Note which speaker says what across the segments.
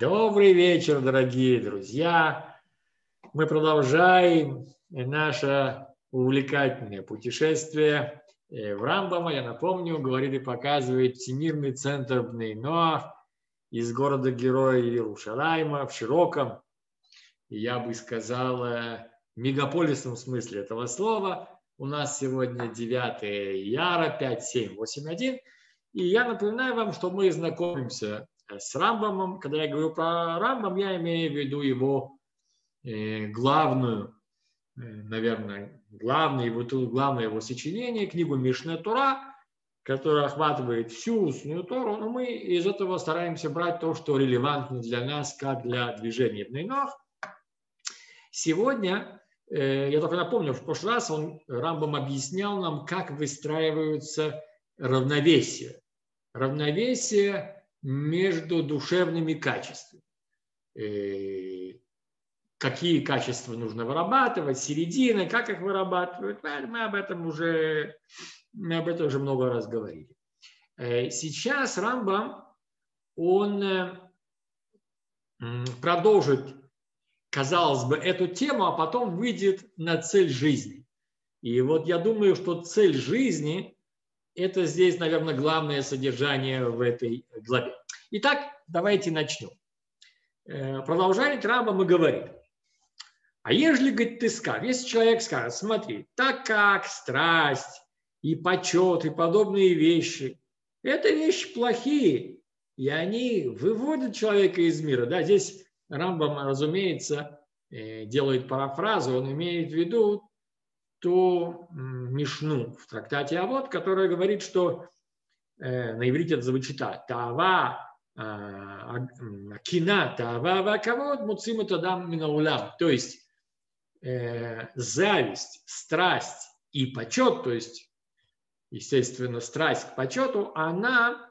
Speaker 1: Добрый вечер, дорогие друзья. Мы продолжаем наше увлекательное путешествие э, в Рамбама. Я напомню, говорит и показывает Всемирный центр Бнейноах из города-героя Иерушалайма в широком, я бы сказал, мегаполисном смысле этого слова. У нас сегодня 9 яра 5781. И я напоминаю вам, что мы знакомимся с Рамбамом. Когда я говорю про Рамбам, я имею в виду его э, главную, э, наверное, главное его, главное его сочинение, книгу Мишна Тура, которая охватывает всю устную Тору, но мы из этого стараемся брать то, что релевантно для нас, как для движения Бнейнох. Сегодня, э, я только напомню, в прошлый раз он, Рамбам объяснял нам, как выстраиваются равновесие. Равновесие между душевными качествами. Э, какие качества нужно вырабатывать, середина, как их вырабатывают. Мы об этом уже, мы об этом уже много раз говорили. Э, сейчас Рамбам, он э, продолжит, казалось бы, эту тему, а потом выйдет на цель жизни. И вот я думаю, что цель жизни это здесь, наверное, главное содержание в этой главе. Итак, давайте начнем. Э, продолжает Раба мы говорим. А ежели, говорит, ты скажешь, если человек скажет, смотри, так как страсть и почет и подобные вещи, это вещи плохие, и они выводят человека из мира. Да, здесь Рамбам, разумеется, э, делает парафразу, он имеет в виду ту Мишну в трактате Авод, которая говорит, что э, на иврите это звучит. Тава а, кина, тава вакавод, муцим это дам минаулам. То есть э, зависть, страсть и почет, то есть, естественно, страсть к почету, она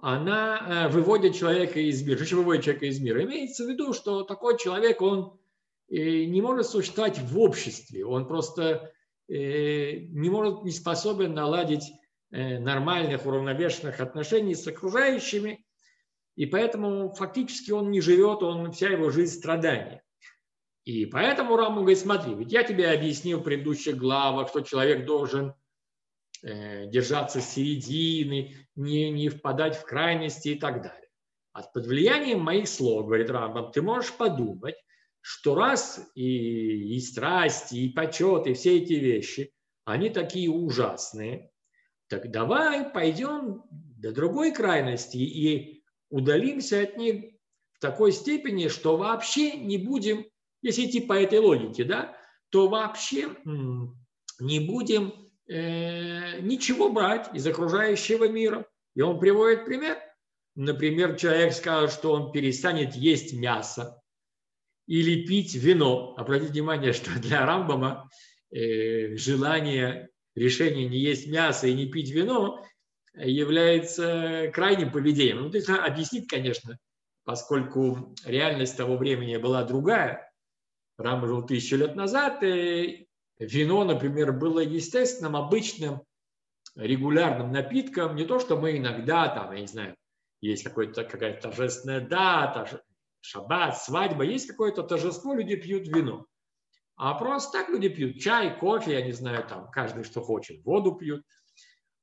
Speaker 1: она э, выводит человека из мира. Что выводит человека из мира? Имеется в виду, что такой человек, он не может существовать в обществе. Он просто э, не может, не способен наладить э, нормальных, уравновешенных отношений с окружающими. И поэтому фактически он не живет, он, вся его жизнь страдания. И поэтому Раму говорит, смотри, ведь я тебе объяснил в предыдущих главах, что человек должен э, держаться середины, не, не впадать в крайности и так далее. А под влиянием моих слов, говорит Рамбам, ты можешь подумать, что раз и, и страсти, и почет, и все эти вещи, они такие ужасные, так давай пойдем до другой крайности и удалимся от них в такой степени, что вообще не будем, если идти по этой логике, да, то вообще не будем э, ничего брать из окружающего мира. И он приводит пример. Например, человек скажет, что он перестанет есть мясо, или пить вино. Обратите внимание, что для Рамбама э, желание, решение не есть мясо и не пить вино является крайним поведением. Ну, то объяснить, конечно, поскольку реальность того времени была другая. Рам жил тысячу лет назад, и вино, например, было естественным, обычным, регулярным напитком. Не то, что мы иногда, там, я не знаю, есть какая-то торжественная дата, шаббат, свадьба, есть какое-то торжество, люди пьют вино. А просто так люди пьют чай, кофе, я не знаю, там каждый что хочет, воду пьют.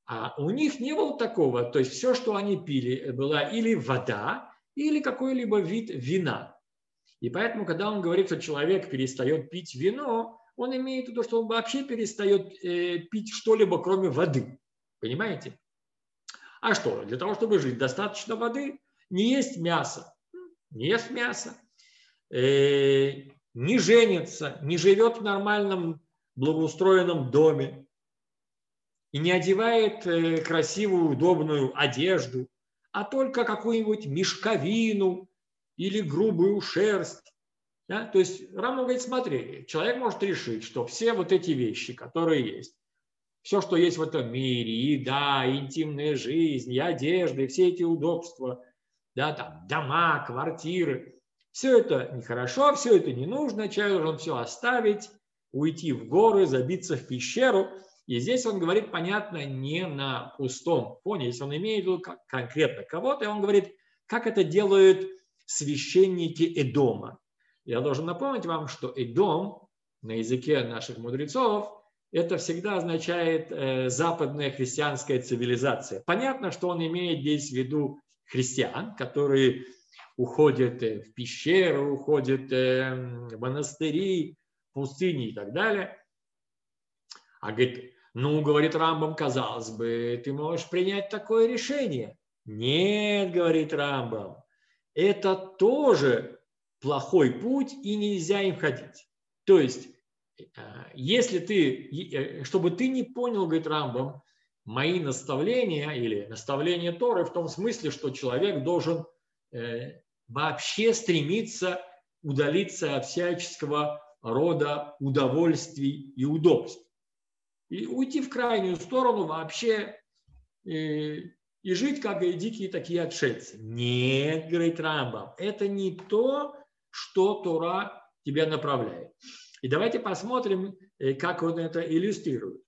Speaker 1: А у них не было такого, то есть все, что они пили, была или вода, или какой-либо вид вина. И поэтому, когда он говорит, что человек перестает пить вино, он имеет в виду, что он вообще перестает э, пить что-либо, кроме воды. Понимаете? А что? Для того, чтобы жить, достаточно воды, не есть мясо не ест мясо, э, не женится, не живет в нормальном благоустроенном доме и не одевает э, красивую, удобную одежду, а только какую-нибудь мешковину или грубую шерсть. Да? То есть Рама говорит, смотри, человек может решить, что все вот эти вещи, которые есть, все, что есть в этом мире, еда, интимная жизнь, и одежда, и все эти удобства – да, там дома, квартиры. Все это нехорошо, все это не нужно, человек должен все оставить, уйти в горы, забиться в пещеру. И здесь он говорит, понятно, не на пустом фоне. Если он имеет в виду конкретно кого-то, он говорит, как это делают священники Эдома. Я должен напомнить вам, что Эдом на языке наших мудрецов это всегда означает э, западная христианская цивилизация. Понятно, что он имеет здесь в виду христиан, которые уходят э, в пещеры, уходят э, в монастыри, пустыни и так далее. А говорит, ну, говорит Рамбам, казалось бы, ты можешь принять такое решение. Нет, говорит Рамбам, это тоже плохой путь, и нельзя им ходить. То есть, э, если ты, чтобы ты не понял, говорит Рамбам, мои наставления или наставления Торы в том смысле, что человек должен вообще стремиться удалиться от всяческого рода удовольствий и удобств. И уйти в крайнюю сторону вообще и, э, и жить как и дикие такие отшельцы. Нет, говорит Рамбам, это не то, что Тора тебя направляет. И давайте посмотрим, э, как он это иллюстрирует.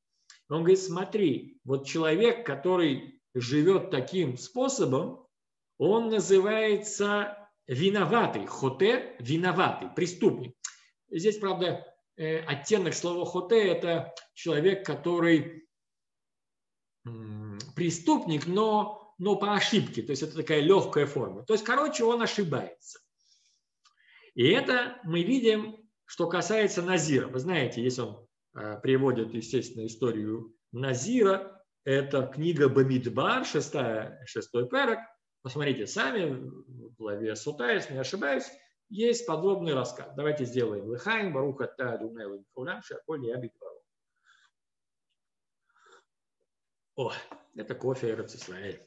Speaker 1: Он говорит, смотри, вот человек, который живет таким способом, он называется виноватый, хоте – виноватый, преступник. Здесь, правда, э, оттенок слова хоте – это человек, который преступник, но, но по ошибке, то есть это такая легкая форма. То есть, короче, он ошибается. И это мы видим, что касается Назира. Вы знаете, если он приводит, естественно, историю Назира, это книга Бамидбар, 6, 6 перек, Посмотрите сами, в главе Сута, если не ошибаюсь, есть подробный рассказ. Давайте сделаем Лыхаем, Баруха Та Дунел Фулям, Шаколь Ябит О, это кофе Эрцисраэль.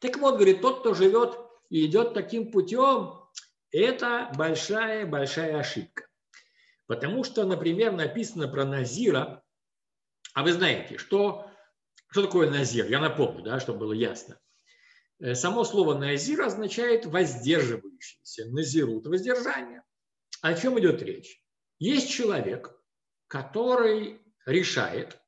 Speaker 1: Так вот, говорит, тот, кто живет и идет таким путем, это большая-большая ошибка. Потому что, например, написано про Назира, а вы знаете, что, что такое Назир? Я напомню, да, чтобы было ясно. Э, само слово назир означает воздерживающийся, назирут, воздержание. О чем идет речь? Есть человек, который решает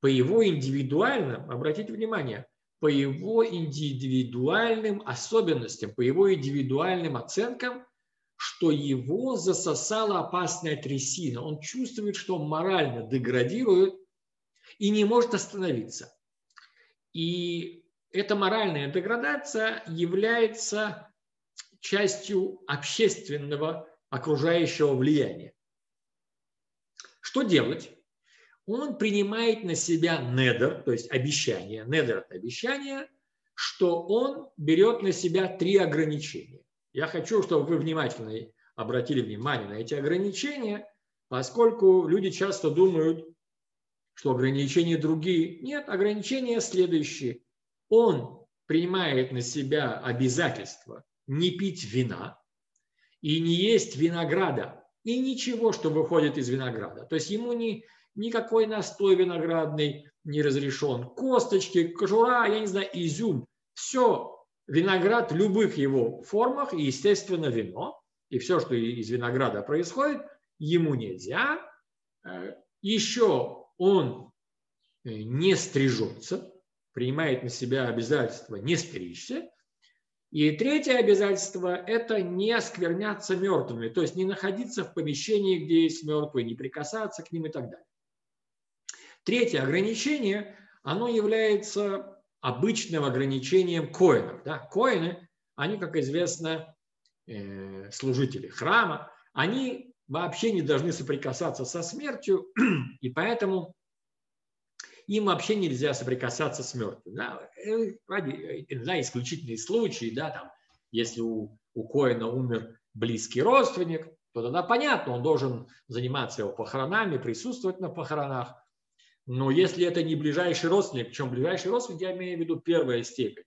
Speaker 1: по его индивидуальным, обратите внимание, по его индивидуальным особенностям, по его индивидуальным оценкам, что его засосала опасная трясина. Он чувствует, что он морально деградирует и не может остановиться. И эта моральная деградация является частью общественного окружающего влияния. Что делать? Он принимает на себя недер, то есть обещание, недер – это обещание, что он берет на себя три ограничения. Я хочу, чтобы вы внимательно обратили внимание на эти ограничения, поскольку люди часто думают, что ограничения другие. Нет, ограничения следующие он принимает на себя обязательство не пить вина и не есть винограда, и ничего, что выходит из винограда. То есть ему ни, никакой настой виноградный не разрешен. Косточки, кожура, я не знаю, изюм. Все, виноград в любых его формах и, естественно, вино. И все, что из винограда происходит, ему нельзя. Э, Еще он э, не стрижется, принимает на себя обязательство не стричься. И третье обязательство – это не оскверняться мертвыми, то есть не находиться в помещении, где есть мертвые, не прикасаться к ним и так далее. Третье ограничение, оно является обычным ограничением коинов. Да? Коины, они, как известно, э, служители храма, они вообще не должны соприкасаться со смертью, и поэтому им вообще нельзя соприкасаться с мертвым. Да, э, ради, да, исключительные случаи, да, там, если у, у Коина умер близкий родственник, то тогда понятно, он должен заниматься его похоронами, присутствовать на похоронах. Но если это не ближайший родственник, причем ближайший родственник, я имею в виду первая степень,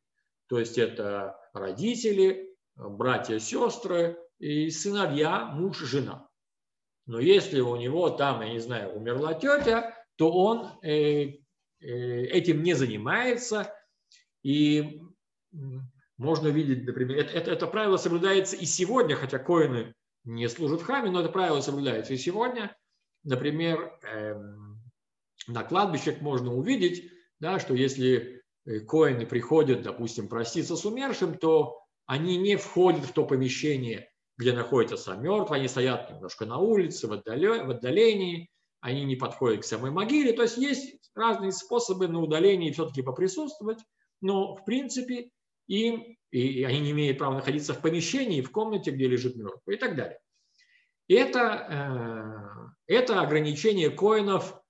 Speaker 1: то есть это родители, братья, сестры и сыновья, муж, жена. Но если у него там, я не знаю, умерла тетя, то он э, Э, этим не занимается. И можно видеть, например, это, это, это правило соблюдается и сегодня, хотя коины не служат в храме, но это правило соблюдается и сегодня. Например, эм, на кладбищах можно увидеть, да, что если э, коины приходят, допустим, проститься с умершим, то они не входят в то помещение, где находится сам мертвый, они стоят немножко на улице, в отдалении, они не подходят к самой могиле. То есть есть разные способы на удалении все-таки поприсутствовать, но в принципе им, и они не имеют права находиться в помещении, в комнате, где лежит мертвый и так далее. Это, э, это ограничение коинов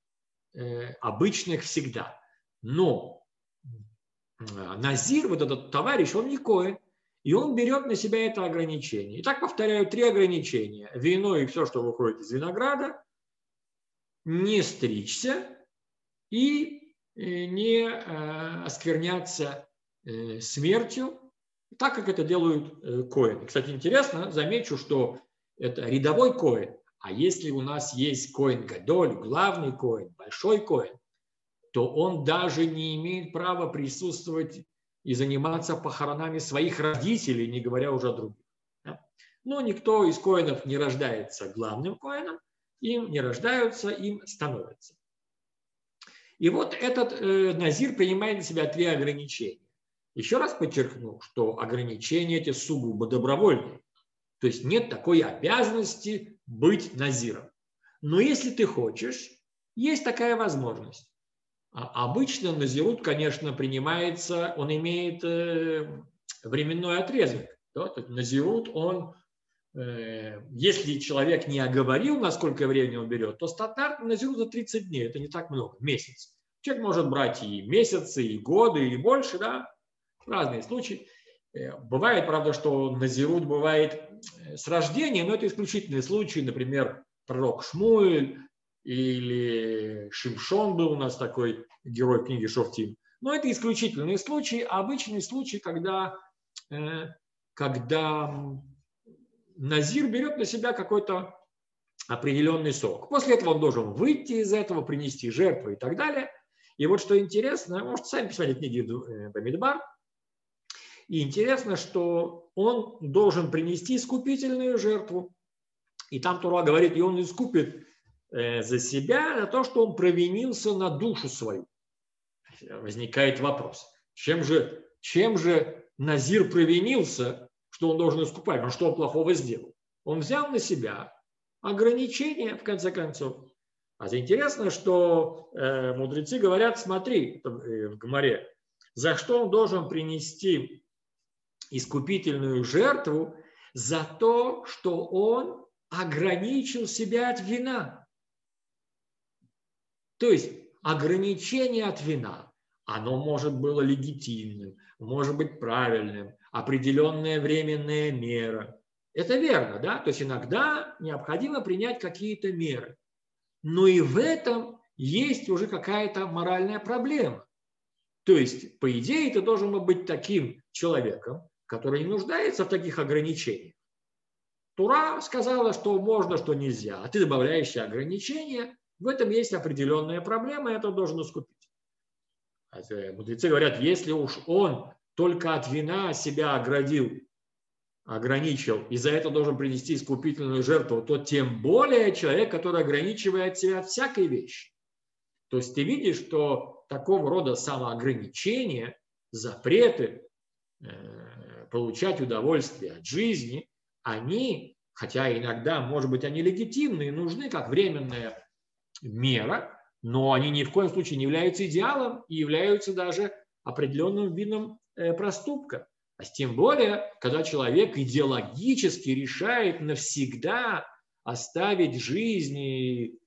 Speaker 1: обычных всегда. Но э, Назир, вот этот товарищ, он не коин, и он берет на себя это ограничение. Итак, повторяю, три ограничения. Вино и все, что выходит из винограда, не стричься и не оскверняться смертью, так как это делают коины. Кстати, интересно, замечу, что это рядовой коин. А если у нас есть коин Гадоль, главный коин, большой коин, то он даже не имеет права присутствовать и заниматься похоронами своих родителей, не говоря уже о других. Но никто из коинов не рождается главным коином, им не рождаются, им становятся. И вот этот э, Назир принимает на себя три ограничения. Еще раз подчеркну, что ограничения эти сугубо добровольные. То есть нет такой обязанности быть назиром. Но если ты хочешь, есть такая возможность. А обычно назирут, конечно, принимается, он имеет э, временной отрезок. Да? Назирут, он, э, если человек не оговорил, насколько времени он берет, то стандартно назирут за 30 дней, это не так много, месяц. Человек может брать и месяцы, и годы, и больше, да, разные случаи. Э, бывает, правда, что назирут бывает с рождения, но это исключительные случаи, например, пророк Шмуэль или Шимшон был у нас такой герой книги Шофтим. Но это исключительные случаи, обычные случаи, когда, э, когда Назир берет на себя какой-то определенный срок. После этого он должен выйти из этого, принести жертву и так далее. И вот что интересно, можете сами посмотреть книги Бамидбар, и интересно, что он должен принести искупительную жертву. И там Тура говорит, и он искупит э, за себя за то, что он провинился на душу свою. Возникает вопрос, чем же, чем же Назир провинился, что он должен искупать, но что он плохого сделал? Он взял на себя ограничения, в конце концов. А интересно, что э, мудрецы говорят, смотри, э, в Гмаре, за что он должен принести искупительную жертву за то, что он ограничил себя от вина. То есть ограничение от вина, оно может было легитимным, может быть правильным, определенная временная мера. Это верно, да? То есть иногда необходимо принять какие-то меры. Но и в этом есть уже какая-то моральная проблема. То есть, по идее, ты должен быть таким человеком, который не нуждается в таких ограничениях. Тура сказала, что можно, что нельзя, а ты добавляешь ограничения, в этом есть определенная проблема, это должен искупить. Мудрецы говорят, если уж он только от вина себя оградил, ограничил, и за это должен принести искупительную жертву, то тем более человек, который ограничивает себя от всякой вещи. То есть ты видишь, что такого рода самоограничения, запреты, э, получать удовольствие от жизни, они, хотя иногда, может быть, они легитимны и нужны как временная мера, но они ни в коем случае не являются идеалом и являются даже определенным видом э, проступка. А тем более, когда человек идеологически решает навсегда оставить жизнь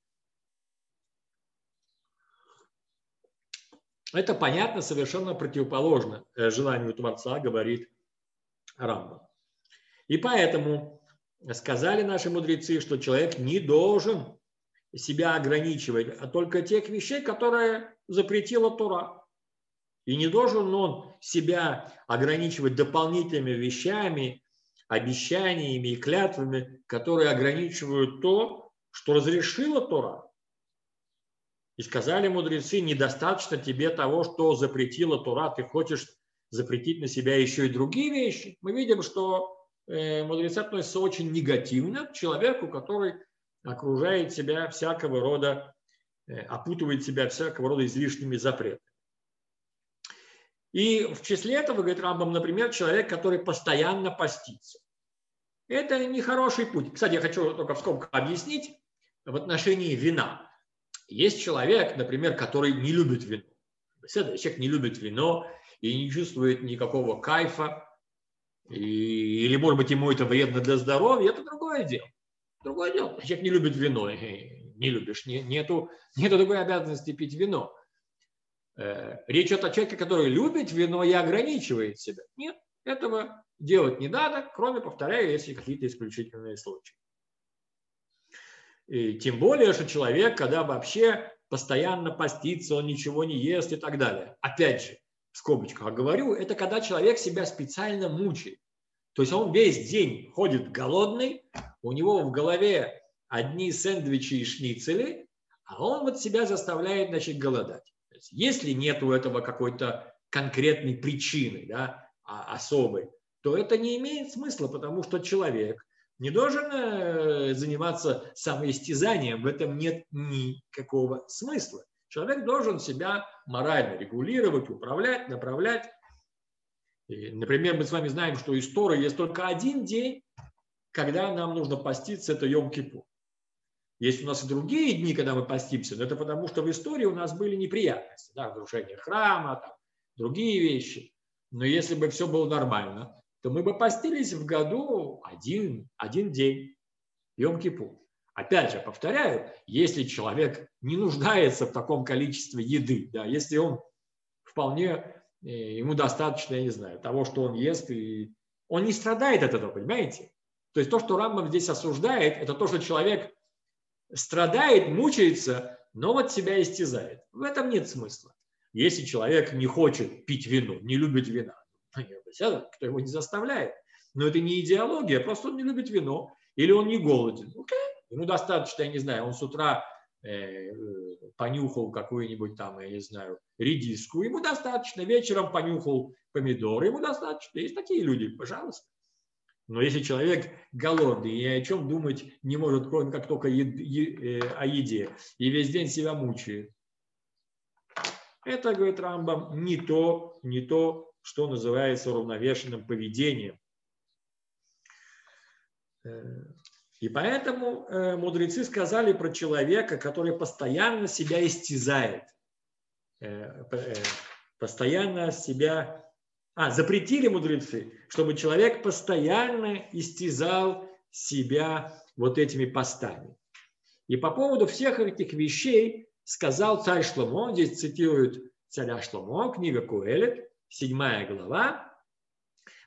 Speaker 1: это понятно совершенно противоположно э, желанию Творца, говорит Рамбам. И поэтому сказали наши мудрецы, что человек не должен себя ограничивать, а только тех вещей, которые запретила Тура. И не должен он себя ограничивать дополнительными вещами, обещаниями и клятвами, которые ограничивают то, что разрешила Тора. И сказали мудрецы, недостаточно тебе того, что запретила Тора, ты хочешь запретить на себя еще и другие вещи, мы видим, что э, мудрецы относятся очень негативно к человеку, который окружает себя всякого рода, э, опутывает себя всякого рода излишними запретами. И в числе этого, говорит Рамбам, например, человек, который постоянно постится. Это нехороший путь. Кстати, я хочу только в скобках объяснить в отношении вина. Есть человек, например, который не любит вино. Человек не любит вино и не чувствует никакого кайфа, и, или, может быть, ему это вредно для здоровья, это другое дело. Другое дело. Человек не любит вино, не любишь, не, нету, нету такой обязанности пить вино. Э, речь идет о человеке, который любит вино и ограничивает себя. Нет, этого делать не надо, кроме, повторяю, если какие-то исключительные случаи. И тем более, что человек, когда вообще постоянно постится, он ничего не ест и так далее. Опять же, в скобочках говорю, это когда человек себя специально мучает. То есть он весь день ходит голодный, у него в голове одни сэндвичи и шницели, а он вот себя заставляет, значит, голодать. есть, если нет у этого какой-то конкретной причины, да, а, особой, то это не имеет смысла, потому что человек не должен э, заниматься самоистязанием, в этом нет никакого смысла. Человек должен себя морально регулировать, управлять, направлять. И, например, мы с вами знаем, что из Торы есть только один день, когда нам нужно поститься, это Йом-Кипур. Есть у нас и другие дни, когда мы постимся, но это потому, что в истории у нас были неприятности, да, разрушение храма, там, другие вещи. Но если бы все было нормально, то мы бы постились в году один, один день, Йом-Кипур. Опять же, повторяю, если человек не нуждается в таком количестве еды, да, если он вполне, э, ему достаточно, я не знаю, того, что он ест, и он не страдает от этого, понимаете? То есть то, что Рамбам здесь осуждает, это то, что человек страдает, мучается, но вот себя истязает. В этом нет смысла. Если человек не хочет пить вино, не любит вина, ну, кто его не заставляет. Но это не идеология, просто он не любит вино или он не голоден. Окей, ему достаточно, я не знаю, он с утра э, понюхал какую-нибудь там, я не знаю, редиску, ему достаточно, вечером понюхал помидоры, ему достаточно. Есть такие люди, пожалуйста. Но если человек голодный и о чем думать не может, кроме как только ед, е, э, о еде, и весь день себя мучает, это, говорит Рамбам, не то, не то, что называется уравновешенным поведением. Э, и поэтому э, мудрецы сказали про человека, который постоянно себя истязает, э, постоянно себя... А, запретили мудрецы, чтобы человек постоянно истязал себя вот этими постами. И по поводу всех этих вещей сказал царь Шломо, здесь цитируют царя Шломо, книга Куэлет, седьмая глава.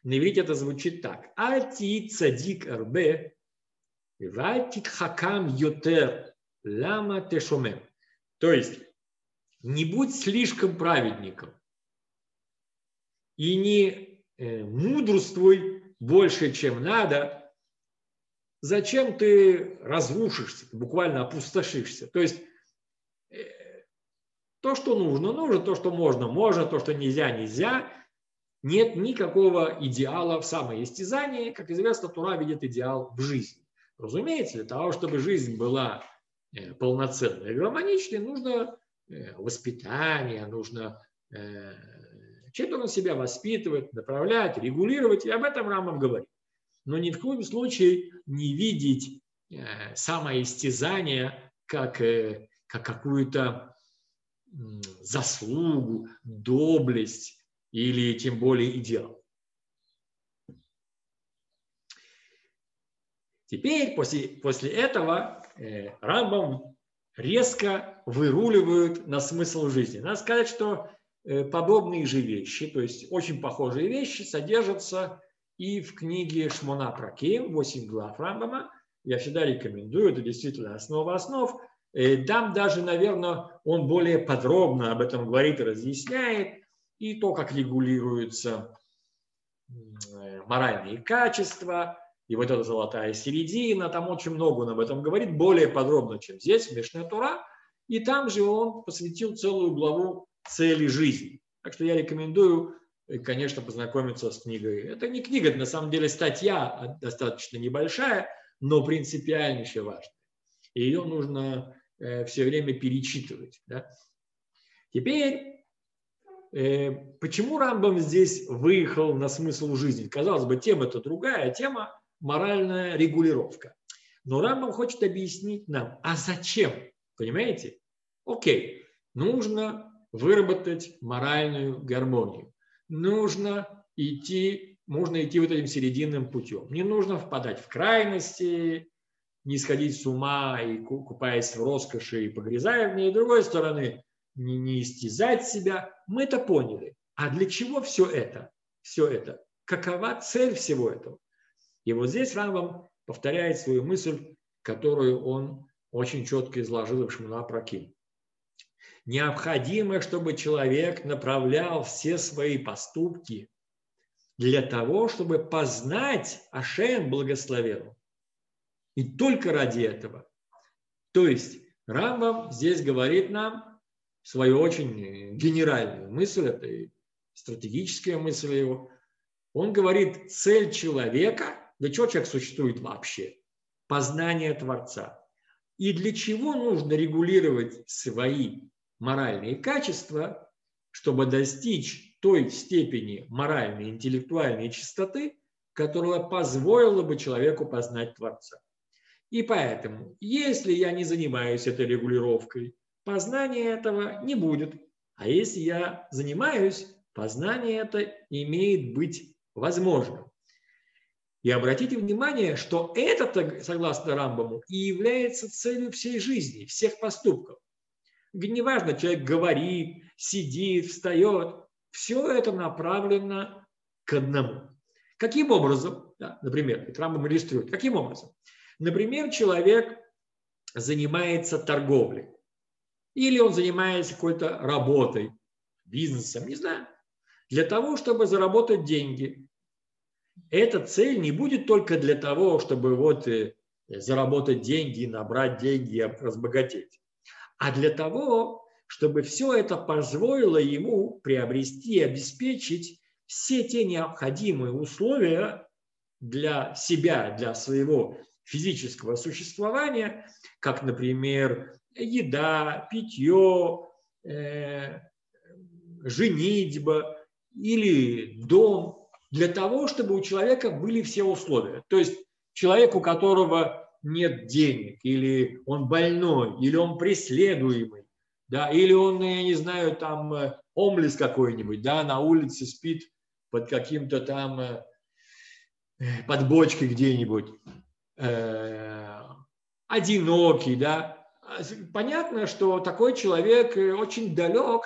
Speaker 1: На иврите это звучит так. Альти цадик арбе хакам йотер лама тешомем. То есть, не будь слишком праведником и не э, мудрствуй больше, чем надо, зачем ты разрушишься, буквально опустошишься. То есть, э, то, что нужно, нужно, то, что можно, можно, то, что нельзя, нельзя. Нет никакого идеала в самоистязании. Как известно, Тура видит идеал в жизни. Разумеется, для того, чтобы жизнь была э, полноценной и гармоничной, нужно э, воспитание, нужно э, чем-то он себя воспитывать, направлять, регулировать, и об этом Рамам говорит. Но ни в коем случае не видеть самоистязание как, как какую-то заслугу, доблесть или тем более идеал. Теперь после, после этого э, Рамбам резко выруливают на смысл жизни. Надо сказать, что э, подобные же вещи, то есть очень похожие вещи, содержатся и в книге Шмона Праким, 8 глав Рамбама. Я всегда рекомендую, это действительно основа основ. Э, там даже, наверное, он более подробно об этом говорит и разъясняет, и то, как регулируются э, моральные качества, и вот эта золотая середина, там очень много он об этом говорит, более подробно, чем здесь, в Мишне Тура. И там же он посвятил целую главу цели жизни. Так что я рекомендую, э, конечно, познакомиться с книгой. Это не книга, это на самом деле статья а достаточно небольшая, но принципиальнейшая важная. И ее нужно э, все время перечитывать. Да? Теперь э, почему Рамбам здесь выехал на смысл жизни? Казалось бы, тема-то другая, тема моральная регулировка. Но Рамбам хочет объяснить нам, а зачем? Понимаете? Окей, нужно выработать моральную гармонию. Нужно идти, можно идти вот этим серединным путем. Не нужно впадать в крайности, не сходить с ума и купаясь в роскоши и погрязая в ней. С другой стороны, не, не истязать себя. Мы это поняли. А для чего все это? Все это. Какова цель всего этого? И вот здесь Рамбам повторяет свою мысль, которую он очень четко изложил в Шмуна Праким. Необходимо, чтобы человек направлял все свои поступки для того, чтобы познать Ашем благословен. И только ради этого. То есть Рамбам здесь говорит нам свою очень генеральную мысль, это и стратегическая мысль его. Он говорит, цель человека, для чего человек существует вообще? Познание Творца. И для чего нужно регулировать свои моральные качества, чтобы достичь той степени моральной, интеллектуальной чистоты, которая позволила бы человеку познать Творца. И поэтому, если я не занимаюсь этой регулировкой, познания этого не будет. А если я занимаюсь, познание это имеет быть возможным. И обратите внимание, что это, согласно Рамбаму, и является целью всей жизни, всех поступков. Неважно, человек говорит, сидит, встает, все это направлено к одному. Каким образом, да, например, Рамбам иллюстрирует, каким образом? Например, человек занимается торговлей. Или он занимается какой-то работой, бизнесом, не знаю. Для того, чтобы заработать деньги. Эта цель не будет только для того, чтобы вот э, заработать деньги, набрать деньги разбогатеть. А для того, чтобы все это позволило ему приобрести и обеспечить все те необходимые условия для себя, для своего физического существования, как, например, еда, питье, э, женитьба или дом, для того, чтобы у человека были все условия. То есть человек, у которого нет денег, или он больной, или он преследуемый, да, или он, я не знаю, там э, омлес какой-нибудь, да, на улице спит под каким-то там, э, под бочкой где-нибудь, Э, одинокий, да, понятно, что такой человек э, очень далек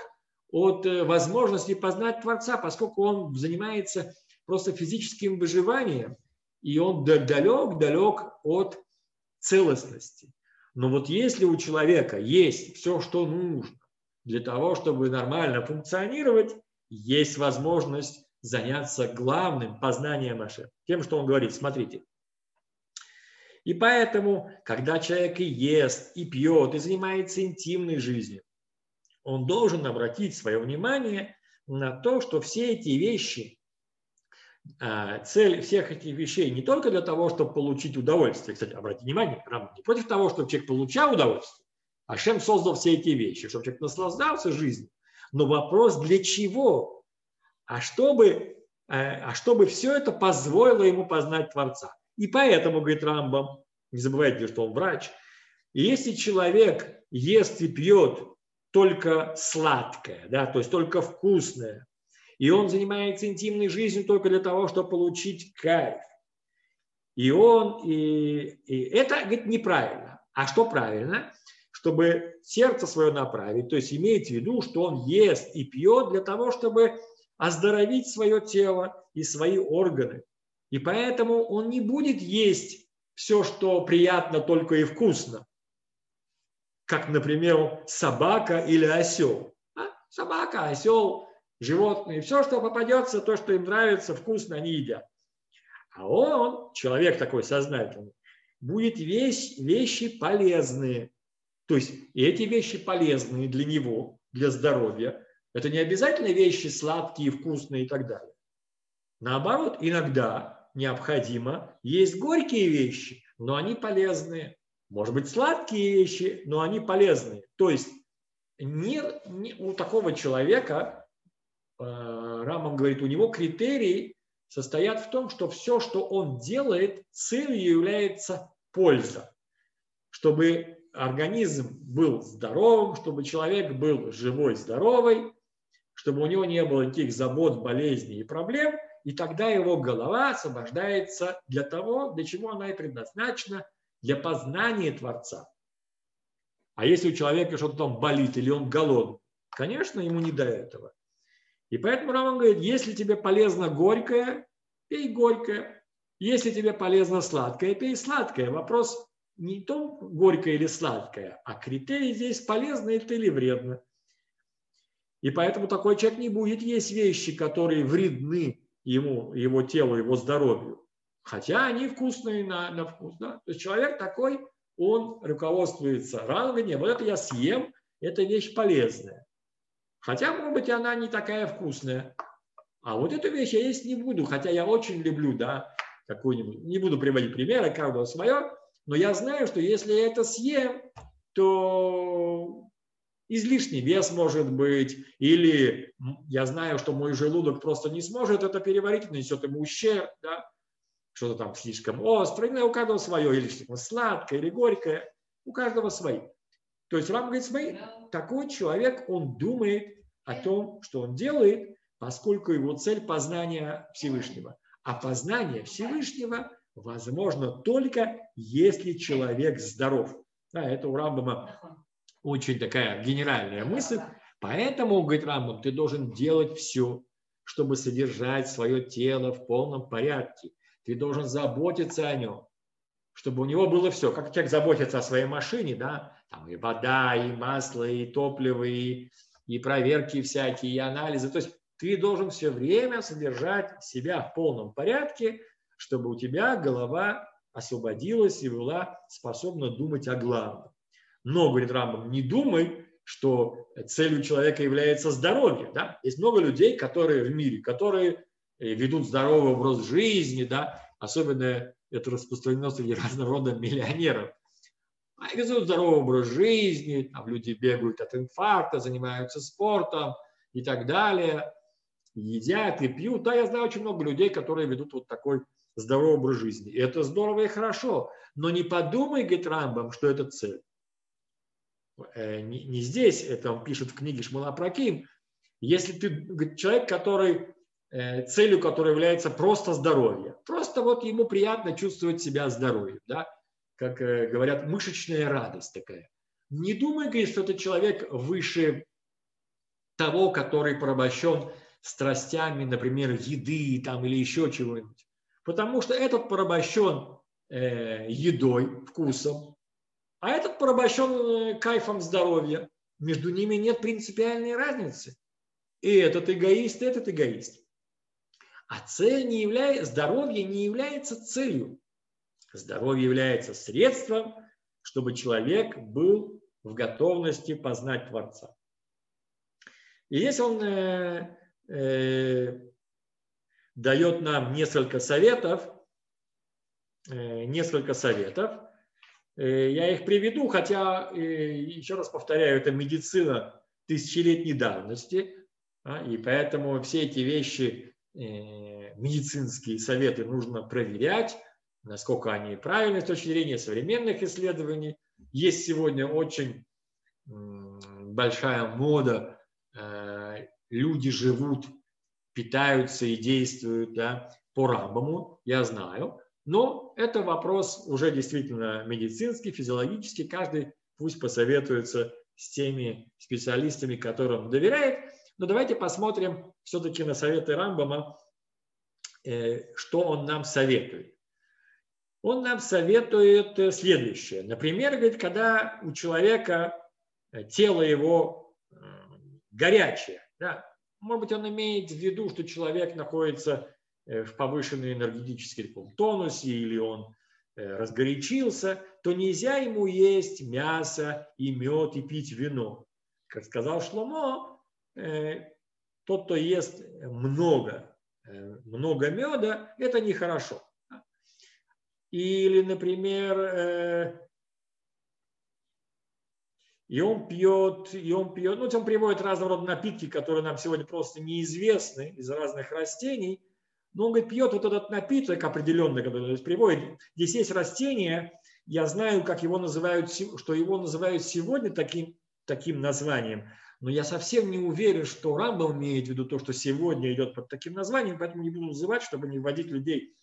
Speaker 1: от э, возможности познать Творца, поскольку он занимается просто физическим выживанием, и он далек-далек от целостности. Но вот если у человека есть все, что нужно для того, чтобы нормально функционировать, есть возможность заняться главным познанием Машем. Тем, что он говорит, смотрите, и поэтому, когда человек и ест, и пьет, и занимается интимной жизнью, он должен обратить свое внимание на то, что все эти вещи, цель всех этих вещей не только для того, чтобы получить удовольствие. Кстати, обратите внимание, не против того, чтобы человек получал удовольствие, а Шем создал все эти вещи, чтобы человек наслаждался жизнью. Но вопрос для чего? А чтобы, э, а чтобы все это позволило ему познать Творца. И поэтому, говорит Рамбам, не забывайте, что он врач, если человек ест и пьет только сладкое, да, то есть только вкусное, и он занимается интимной жизнью только для того, чтобы получить кайф, и он, и, и это, говорит, неправильно. А что правильно? Чтобы сердце свое направить, то есть имеет в виду, что он ест и пьет для того, чтобы оздоровить свое тело и свои органы. И поэтому он не будет есть все, что приятно только и вкусно. Как, например, собака или осел. А? Собака, осел, животные, все, что попадется, то, что им нравится, вкусно, они едят. А он, человек такой сознательный, будет вещь, вещи полезные. То есть эти вещи полезные для него, для здоровья. Это не обязательно вещи сладкие, вкусные и так далее. Наоборот, иногда необходимо есть горькие вещи, но они полезные. Может быть, сладкие вещи, но они полезные. То есть не, не, у такого человека Рамам говорит, у него критерии состоят в том, что все, что он делает, целью является польза. Чтобы организм был здоровым, чтобы человек был живой, здоровый, чтобы у него не было никаких забот, болезней и проблем, и тогда его голова освобождается для того, для чего она и предназначена, для познания Творца. А если у человека что-то там болит или он голоден, конечно, ему не до этого. И поэтому Раман говорит, если тебе полезно горькое, пей горькое. Если тебе полезно сладкое, пей сладкое. Вопрос не в том, горькое или сладкое, а критерий здесь, полезно это или вредно. И поэтому такой человек не будет есть вещи, которые вредны ему, его телу, его здоровью. Хотя они вкусные на, на вкус. Да? То есть человек такой, он руководствуется рангом, вот это я съем, это вещь полезная. Хотя, может быть, она не такая вкусная. А вот эту вещь я есть не буду, хотя я очень люблю, да, какую-нибудь, не буду приводить примеры, каждого свое, но я знаю, что если я это съем, то излишний вес может быть, или я знаю, что мой желудок просто не сможет это переварить, нанесет ему ущерб, да, что-то там слишком острое, у каждого свое, или слишком сладкое, или горькое, у каждого свои. То есть Рам говорит, смотри, такой человек, он думает о том, что он делает, поскольку его цель – познание Всевышнего. А познание Всевышнего возможно только, если человек здоров. Да, это у Рамбама очень такая генеральная мысль. Поэтому, говорит Рамбам, ты должен делать все, чтобы содержать свое тело в полном порядке. Ты должен заботиться о нем, чтобы у него было все. Как человек заботится о своей машине, да, там и вода, и масло, и топливо, и, и проверки всякие, и анализы. То есть ты должен все время содержать себя в полном порядке, чтобы у тебя голова освободилась и была способна думать о главном. Но, говорит Рамбам, не думай, что целью человека является здоровье. Да? Есть много людей, которые в мире, которые э, ведут здоровый образ жизни, да? особенно это распространено среди разного рода миллионеров. Они ведут здоровый образ жизни, там люди бегают от инфаркта, занимаются спортом и так далее едят и пьют. Да, я знаю очень много людей, которые ведут вот такой здоровый образ жизни. И это здорово и хорошо. Но не подумай, говорит Рамбам, что это цель. Э, не, не здесь, это он пишет в книге Шмала Праким. Если ты говорит, человек, который э, целью которой является просто здоровье. Просто вот ему приятно чувствовать себя здоровьем, да? Как э, говорят, мышечная радость такая. Не думай, говорит, что это человек выше того, который порабощен страстями, например, еды там, или еще чего-нибудь. Потому что этот порабощен э, едой, вкусом, а этот порабощен э, кайфом здоровья. Между ними нет принципиальной разницы. И этот эгоист, и этот эгоист. А цель не является, здоровье не является целью. Здоровье является средством, чтобы человек был в готовности познать Творца. И если он э, э, дает нам несколько советов, э, несколько советов. Э, я их приведу, хотя, э, еще раз повторяю, это медицина тысячелетней давности, а, и поэтому все эти вещи, э, медицинские советы нужно проверять, насколько они правильны с точки зрения современных исследований. Есть сегодня очень большая мода э, люди живут, питаются и действуют да, по Рамбаму, я знаю. Но это вопрос уже действительно медицинский, физиологический. Каждый пусть посоветуется с теми специалистами, которым доверяет. Но давайте посмотрим все-таки на советы Рамбама, э, что он нам советует. Он нам советует следующее. Например, говорит, когда у человека э, тело его э, горячее, да? Может быть, он имеет в виду, что человек находится э, в повышенной энергетической тонусе или он э, разгорячился, то нельзя ему есть мясо и мед и пить вино. Как сказал Шломо, э, тот, кто ест много, много меда, это нехорошо. Или, например, и он пьет, и он пьет, ну, он приводит разного рода напитки, которые нам сегодня просто неизвестны из разных растений. Но он говорит, пьет вот этот напиток определенный, который приводит. Здесь есть растение, я знаю, как его называют, что его называют сегодня таким, таким названием, но я совсем не уверен, что Рамбам имеет в виду то, что сегодня идет под таким названием, поэтому не буду называть, чтобы не вводить людей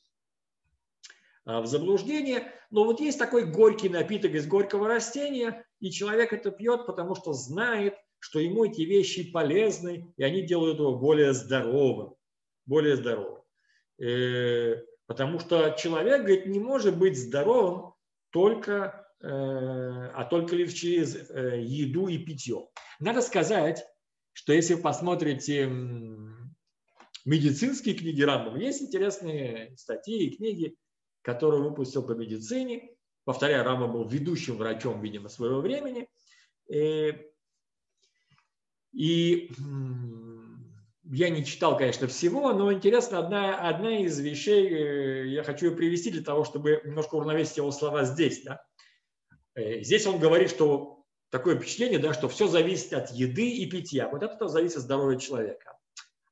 Speaker 1: в заблуждение. Но вот есть такой горький напиток из горького растения, и человек это пьет, потому что знает, что ему эти вещи полезны, и они делают его более здоровым. Более здоровым. Э, потому что человек, говорит, не может быть здоровым только, э, а только лишь через э, еду и питье. Надо сказать, что если вы посмотрите медицинские книги Рамбова, есть интересные статьи и книги, который выпустил по медицине. Повторяю, Рама был ведущим врачом, видимо, своего времени. И, э, и я не читал, конечно, всего, но интересно, одна, одна из вещей, э, я хочу ее привести для того, чтобы немножко уравновесить его слова здесь. Да? Э, здесь он говорит, что такое впечатление, да, что все зависит от еды и питья. Вот это зависит от здоровья человека.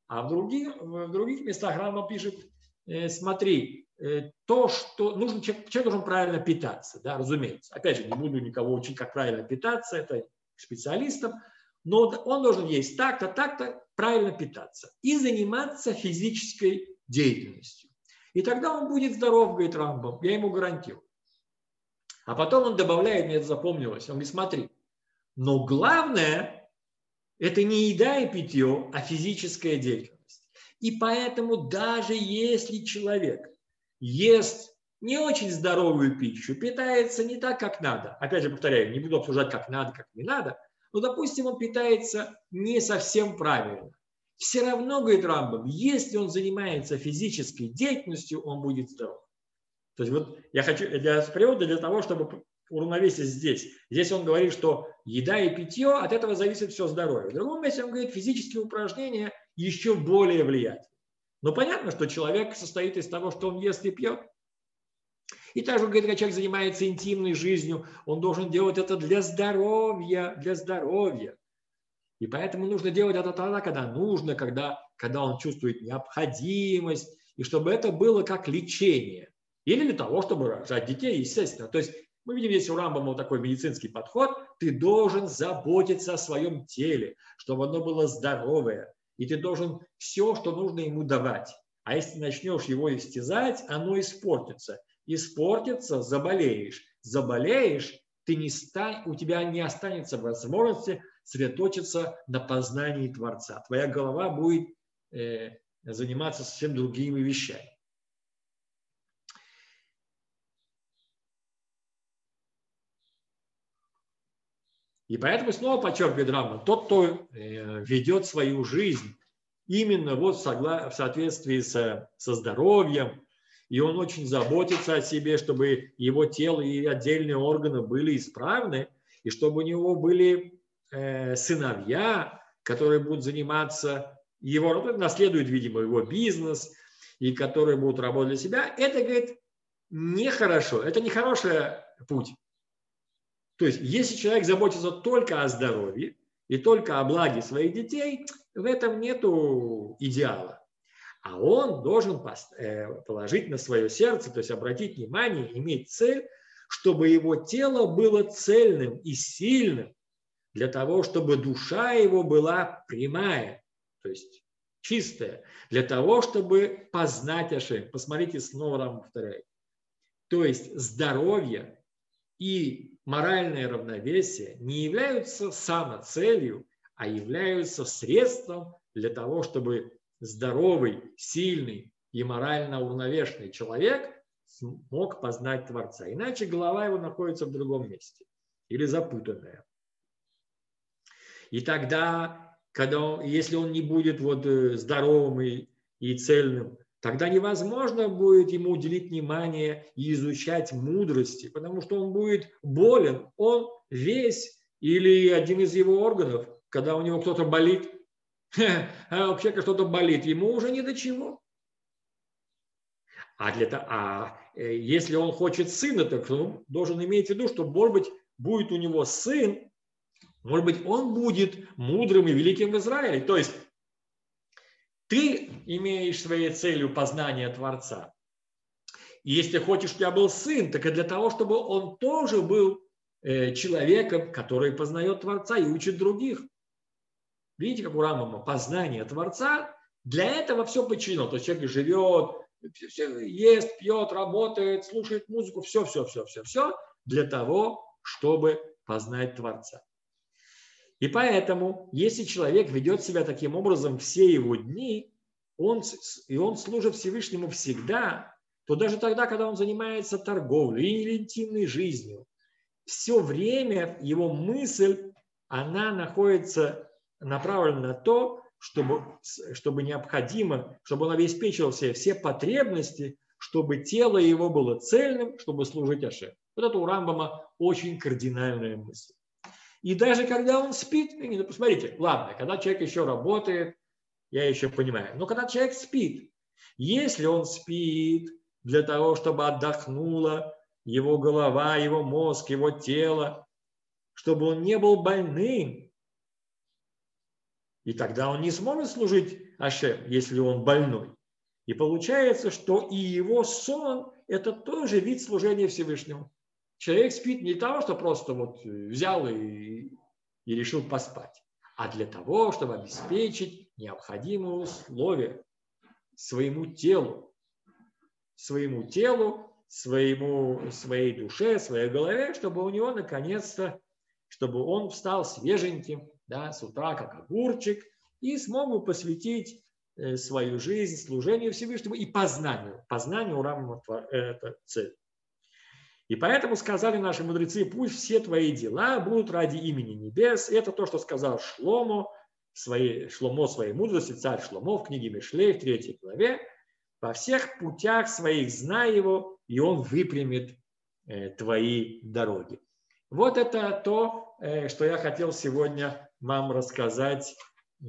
Speaker 1: А в других, в других местах Рама пишет, смотри, то, что нужно, человек, человек должен правильно питаться, да, разумеется. Опять же, не буду никого учить, как правильно питаться, это специалистам, но он должен есть так-то, так-то, правильно питаться и заниматься физической деятельностью. И тогда он будет здоров, говорит Рамбом, я ему гарантирую. А потом он добавляет, мне это запомнилось, он говорит, смотри, но главное – это не еда и питье, а физическая деятельность. И поэтому даже если человек – ест не очень здоровую пищу, питается не так, как надо. Опять же, повторяю, не буду обсуждать, как надо, как не надо. Но, допустим, он питается не совсем правильно. Все равно, говорит Рамбам, если он занимается физической деятельностью, он будет здоров. То есть вот я хочу для привода для того, чтобы уравновесить здесь. Здесь он говорит, что еда и питье, от этого зависит все здоровье. В другом месте он говорит, физические упражнения еще более влияют. Но понятно, что человек состоит из того, что он ест и пьет. И также, когда человек занимается интимной жизнью, он должен делать это для здоровья, для здоровья. И поэтому нужно делать это тогда, когда нужно, когда, когда он чувствует необходимость, и чтобы это было как лечение. Или для того, чтобы рожать детей, естественно. То есть мы видим здесь у Рамбама такой медицинский подход. Ты должен заботиться о своем теле, чтобы оно было здоровое, и ты должен все, что нужно ему давать. А если начнешь его истязать, оно испортится. Испортится, заболеешь. Заболеешь, ты не стань, у тебя не останется возможности сосредоточиться на познании Творца. Твоя голова будет э, заниматься совсем другими вещами. И поэтому снова подчеркивает Рамбам, тот, кто э, ведет свою жизнь именно вот в соответствии со, со здоровьем, и он очень заботится о себе, чтобы его тело и отдельные органы были исправны, и чтобы у него были э, сыновья, которые будут заниматься его, ну, наследуют, видимо, его бизнес, и которые будут работать для себя, это, говорит, нехорошо, это нехороший путь. То есть, если человек заботится только о здоровье и только о благе своих детей, в этом нет идеала. А он должен э, положить на свое сердце, то есть обратить внимание, иметь цель, чтобы его тело было цельным и сильным, для того, чтобы душа его была прямая, то есть чистая, для того, чтобы познать Ашем. Посмотрите, снова вам повторяю. То есть здоровье и моральное равновесие не являются самоцелью, а являются средством для того, чтобы здоровый, сильный и морально уравновешенный человек мог познать Творца. Иначе голова его находится в другом месте или запутанная. И тогда, когда он, если он не будет вот э, здоровым и, и цельным, тогда невозможно будет ему уделить внимание и изучать мудрости, потому что он будет болен, он весь или один из его органов, когда у него кто-то болит, а у человека что-то болит, ему уже ни до чего. А, для, а э, если он хочет сына, то он должен иметь в виду, что, может быть, будет у него сын, Может быть, он будет мудрым и великим в Израиле. То есть ты имеешь своей целью познание Творца. И если хочешь, у тебя был сын, так и для того, чтобы он тоже был э, человеком, который познает Творца и учит других. Видите, как у Рамама познание Творца, для этого все подчинено. То есть человек живет, ест, пьет, работает, слушает музыку, все, все, все, все, все для того, чтобы познать Творца. И поэтому, если человек ведет себя таким образом все его дни, он, и он служит Всевышнему всегда, то даже тогда, когда он занимается торговлей или интимной жизнью, все время его мысль, она находится направлена на то, чтобы, чтобы необходимо, чтобы он обеспечил все, все потребности, чтобы тело его было цельным, чтобы служить Аше. Вот это у Рамбама очень кардинальная мысль. И даже когда он спит, ну, посмотрите, ладно, когда человек еще работает, я еще понимаю, но когда человек спит, если он спит для того, чтобы отдохнула его голова, его мозг, его тело, чтобы он не был больным, и тогда он не сможет служить Ашем, если он больной. И получается, что и его сон – это тоже вид служения Всевышнему. Человек спит не для того, что просто вот взял и, и решил поспать, а для того, чтобы обеспечить необходимые условия своему телу, своему телу, своему, своей душе, своей голове, чтобы у него наконец-то, чтобы он встал свеженьким, да, с утра как огурчик, и смог бы посвятить э, свою жизнь служению Всевышнему и познанию. Познанию Рама – это цель. И поэтому сказали наши мудрецы, пусть все твои дела будут ради имени небес. Это то, что сказал Шломо, своей, Шломо своей мудрости, царь Шломо в книге Мишлей в третьей главе. Во всех путях своих знай его, и он выпрямит э, твои дороги. Вот это то, э, что я хотел сегодня вам рассказать э,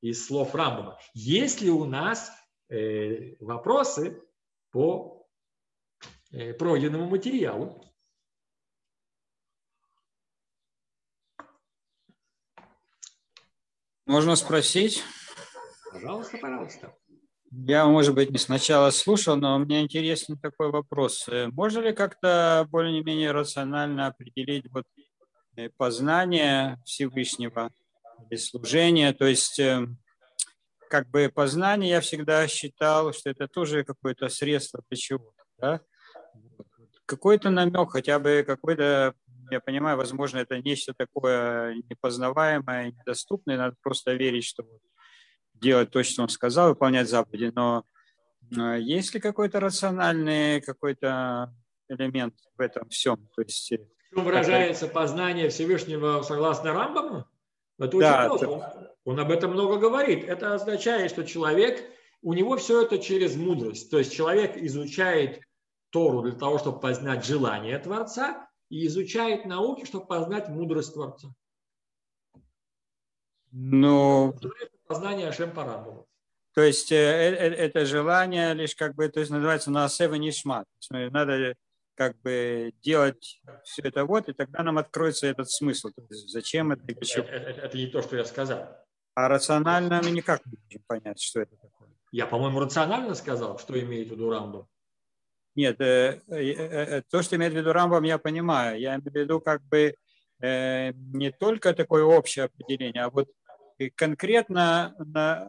Speaker 1: из слов Рамбама. Есть ли у нас э, вопросы по Э, пройденному материалу.
Speaker 2: Можно спросить?
Speaker 1: Пожалуйста, пожалуйста.
Speaker 2: Я, может быть, не сначала слушал, но мне интересен такой вопрос. Э, можно ли как-то более-менее рационально определить вот э, познание Всевышнего или служение? То есть, как бы познание я всегда считал, что это тоже какое-то средство для чего-то. Да? Какой-то намек, хотя бы какой-то, я понимаю, возможно, это нечто такое непознаваемое, недоступное, надо просто верить, что делать то, что он сказал, выполнять заповеди, но э, есть ли какой-то рациональный какой-то элемент в этом всем? То есть,
Speaker 1: э, в чем выражается познание Всевышнего согласно Рамбаму? Это очень да, просто. Это... Он об этом много говорит. Это означает, что человек, у него все это через мудрость. То есть человек изучает Тору для того, чтобы познать желание Творца, и изучает науки, чтобы познать мудрость Творца.
Speaker 2: Ну,
Speaker 1: познание Ашем Парабола.
Speaker 2: То есть э, э, это желание лишь как бы, то есть называется на сева нишмат. Надо как бы делать все это вот, и тогда нам откроется этот смысл. То есть зачем это
Speaker 1: почему. Это, это, это не то, что я сказал.
Speaker 2: А рационально мы никак не можем понять, что это такое.
Speaker 1: Я, по-моему, рационально сказал, что имеет в виду Рамбам.
Speaker 2: Нет, э, э, э, то, что имеет в виду Рамбам, я понимаю. Я имею в виду как бы не только такое общее определение, а вот конкретно на,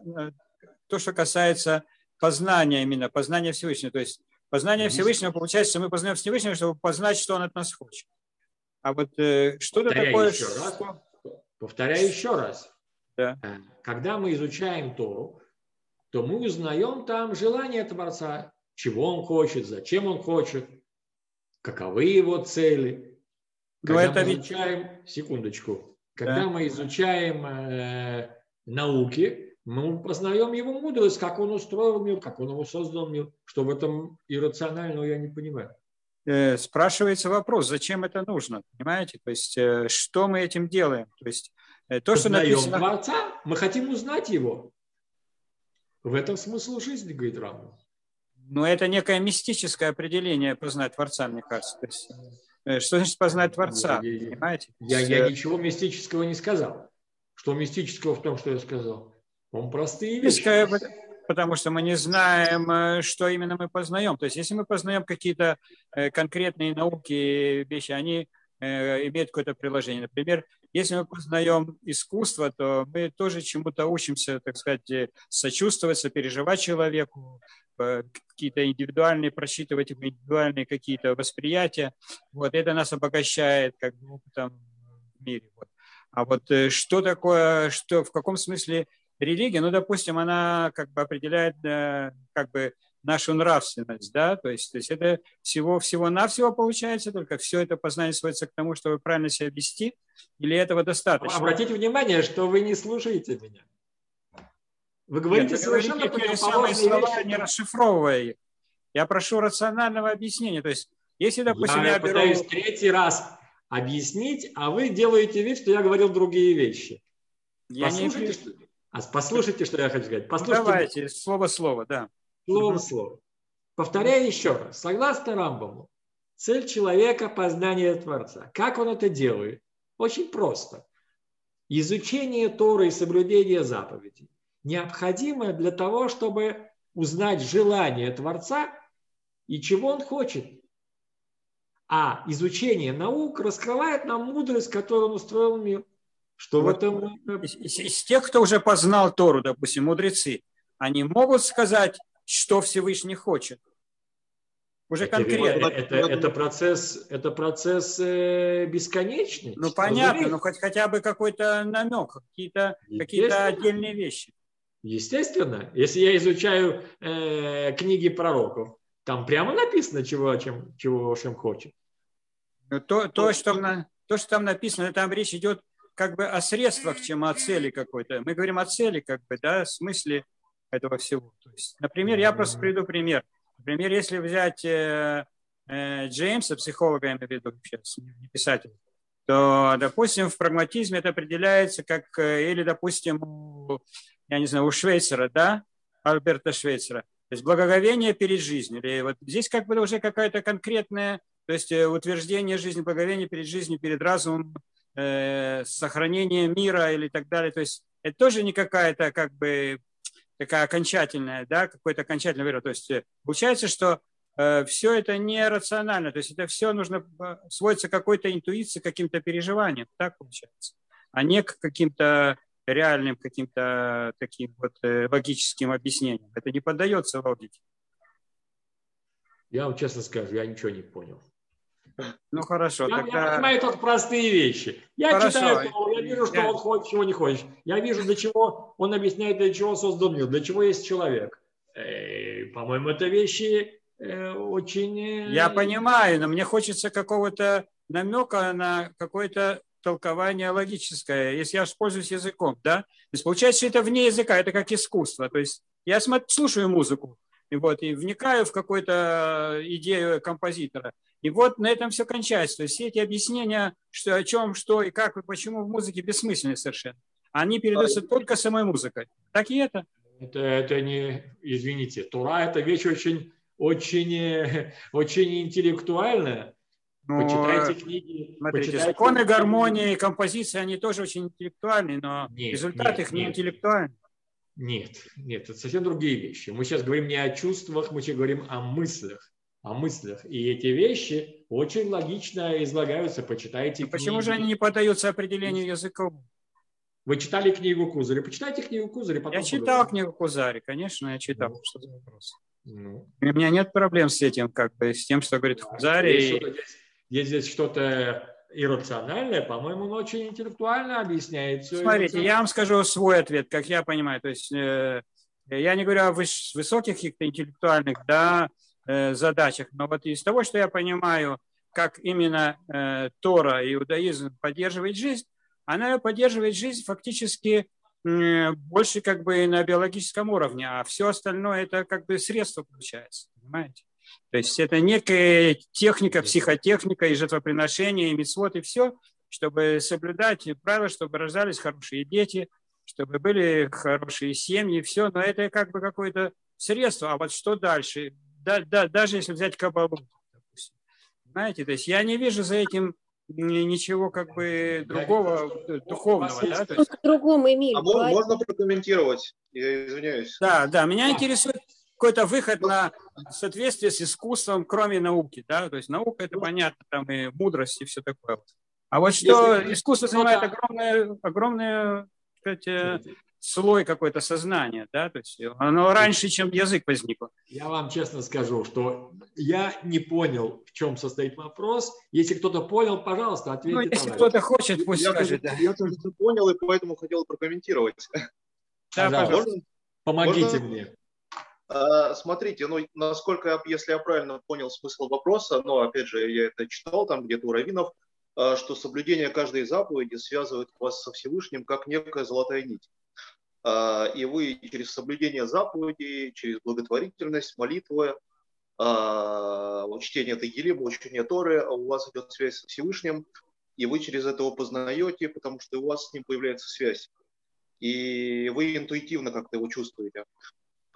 Speaker 2: то, что касается познания именно, познания Всевышнего. То есть познание Всевышнего, получается, что мы познаем Всевышнего, чтобы познать, что Он от нас хочет. А вот что-то такое...
Speaker 1: Еще раз. Повторяю еще раз. Да. Когда мы изучаем Тору, то мы узнаем там желание Творца, чего он хочет, зачем он хочет, каковы его цели. Когда это мы изучаем, секундочку, когда да. мы изучаем э, науки, мы познаем его мудрость, как он устроил мир, как он его создал мир, что в этом иррационального я не понимаю.
Speaker 2: Э, спрашивается вопрос, зачем это нужно, понимаете? То есть, э, что мы этим делаем? То есть,
Speaker 1: э, то, что написано... Творца, мы хотим узнать его. В этом смысл жизни, говорит Рамбов.
Speaker 2: Но это некое мистическое определение познать Творца, мне кажется. То есть, Э, что значит познать Творца?
Speaker 1: Я, понимаете? Я, я ничего мистического не сказал. Что мистического в том, что я сказал? Он простые вещи.
Speaker 2: Потому что мы не знаем, э, что именно мы познаем. То есть, если мы познаем какие-то э, конкретные науки, вещи, они имеют какое-то приложение. Например, если мы познаем искусство, то мы тоже чему-то учимся, так сказать, сочувствовать, сопереживать человеку, какие-то индивидуальные, просчитывать индивидуальные какие-то восприятия. Вот это нас обогащает как бы опытом в мире. Вот. А вот э, что такое, что в каком смысле религия, ну, допустим, она как бы определяет э, как бы нашу нравственность, да, то есть, то есть это всего, всего-навсего получается, только все это познание сводится к тому, чтобы правильно себя вести, или этого достаточно?
Speaker 1: Обратите внимание, что вы не слушаете меня. Вы говорите Нет, совершенно
Speaker 2: противоположные слова, не расшифровывая их. Я прошу рационального объяснения. То есть, если, допустим,
Speaker 1: я, я беру... пытаюсь третий раз объяснить, а вы делаете вид, что я говорил другие вещи. Я послушайте, не... что... А, послушайте, что я хочу сказать. Послушайте...
Speaker 2: Давайте, слово-слово, да.
Speaker 1: Слово-слово. Повторяю еще раз. Согласно Рамбаму, цель человека – познание Творца. Как он это делает? Очень просто. Изучение Торы и соблюдение заповедей необходимое для того, чтобы узнать желание Творца и чего он хочет. А изучение наук раскрывает нам мудрость, которую он устроил мир. Что вот в этом...
Speaker 2: Из, из, из тех, кто уже познал Тору, допустим, мудрецы, они могут сказать, что Всевышний хочет.
Speaker 1: Уже это, конкретно. Это, это, это процесс, это процесс э, бесконечный.
Speaker 2: Ну понятно, ну хоть хотя бы какой-то намек, какие-то какие отдельные вещи.
Speaker 1: Естественно, если я изучаю э, книги пророков, там прямо написано, чего, чем, чего чем хочет.
Speaker 2: Ну, то, то, что, на, то, что там написано, там речь идет как бы о средствах, чем о цели какой-то. Мы говорим о цели, как бы, да, в смысле этого всего. То есть, например, я просто приведу пример. Например, если взять э, э, Джеймса, психолога, я имею в виду сейчас, не писателя, то, допустим, в прагматизме это определяется как, э, или, допустим, у я не знаю, у Швейцера, да, Альберта Швейцера. То есть благоговение перед жизнью. Или вот здесь как бы уже какая-то конкретная, то есть э, утверждение жизни, благоговение перед жизнью, перед разумом, э, сохранение мира или так далее. То есть это тоже не какая-то как бы такая окончательная, да, какой-то окончательный вера. То есть э, получается, что э, все это не рационально, то есть это все нужно э, сводится к какой-то интуиции, каким-то переживаниям, так получается, а не к каким-то реальным каким-то таким вот э, логическим объяснением. Это не поддается логике.
Speaker 1: Я вам честно скажу, я ничего не понял.
Speaker 2: Ну хорошо,
Speaker 1: я,
Speaker 2: тогда...
Speaker 1: я понимаю только простые вещи. Я хорошо. читаю, я вижу, что я... он хочет, чего не хочет. Я вижу, для чего он объясняет, для чего создан мир, для чего есть человек. Э, по-моему, это вещи э, очень... Э...
Speaker 2: Я понимаю, но мне хочется какого-то намека на какой-то толкование логическое, если я пользуюсь языком, да, то есть получается, что это вне языка, это как искусство, то есть я слушаю музыку, и вот, и вникаю в какую-то идею композитора, и вот на этом все кончается, то есть все эти объяснения, что, о чем, что и как, и почему в музыке бессмысленны совершенно, они передаются только самой музыкой, так и это.
Speaker 1: Это, это не, извините, Тура – это вещь очень, очень, очень интеллектуальная,
Speaker 2: ну, Почитайте книги. Смотрите, почитайте... законы гармонии, композиции, они тоже очень интеллектуальные, но нет, результат нет, их не нет. интеллектуальный.
Speaker 1: Нет, нет, это совсем другие вещи. Мы сейчас говорим не о чувствах, мы сейчас говорим о мыслях. О мыслях. И эти вещи очень логично излагаются. Почитайте
Speaker 2: а Почему же они не поддаются определению языков?
Speaker 1: Вы читали книгу Кузари? Почитайте книгу Кузари.
Speaker 2: я читал поговорим. книгу Кузари, конечно, я читал. Ну, что за вопрос? Ну. У меня нет проблем с этим, как бы, с тем, что говорит Кузари.
Speaker 1: Здесь, есть здесь что-то иррациональное, по-моему, он очень интеллектуально объясняет все.
Speaker 2: Смотрите, я вам скажу свой ответ, как я понимаю. То есть э, я не говорю о выс- высоких каких-то интеллектуальных да, задачах, но вот из того, что я понимаю, как именно э, Тора и иудаизм поддерживает жизнь, она поддерживает жизнь фактически э, больше как бы на биологическом уровне, а все остальное это как бы средство получается, понимаете? То есть это некая техника, психотехника и жертвоприношение, и митцвот, и все, чтобы соблюдать правила, чтобы рождались хорошие дети, чтобы были хорошие семьи, все. Но это как бы какое-то средство. А вот что дальше? Да, да, даже если взять кабалу, допустим. Понимаете? То есть я не вижу за этим ничего как бы другого, духовного. Да? То есть...
Speaker 3: Другому, Эмиль.
Speaker 4: А можно прокомментировать? Я извиняюсь.
Speaker 2: Да, да. Меня интересует какой-то выход на соответствие с искусством, кроме науки. Да? То есть наука, это понятно, там и мудрость, и все такое. А вот что Если искусство занимает огромное, огромное э, слой какой-то сознания, да, то есть оно раньше, чем язык возникло.
Speaker 1: Я вам честно скажу, что я не понял, в чем состоит вопрос. Если кто-то понял, пожалуйста, ответьте.
Speaker 2: Ну, если кто-то хочет, пусть
Speaker 4: я
Speaker 2: скажет.
Speaker 4: Тоже, да. Я тоже понял, и поэтому хотел прокомментировать.
Speaker 1: Да, пожалуйста. Помогите Можно? мне.
Speaker 4: А, смотрите, ну, насколько, если я правильно понял смысл вопроса, но, опять же, я это читал там где-то у раввинов, а, что соблюдение каждой заповеди связывает вас со Всевышним как некая золотая нить. А, и вы через соблюдение заповедей, через благотворительность, молитвы, а, чтение Тагилима, учение Торы, у вас идет связь со Всевышним, и вы через это познаете, потому что у вас с ним появляется связь. И вы интуитивно как-то его чувствуете.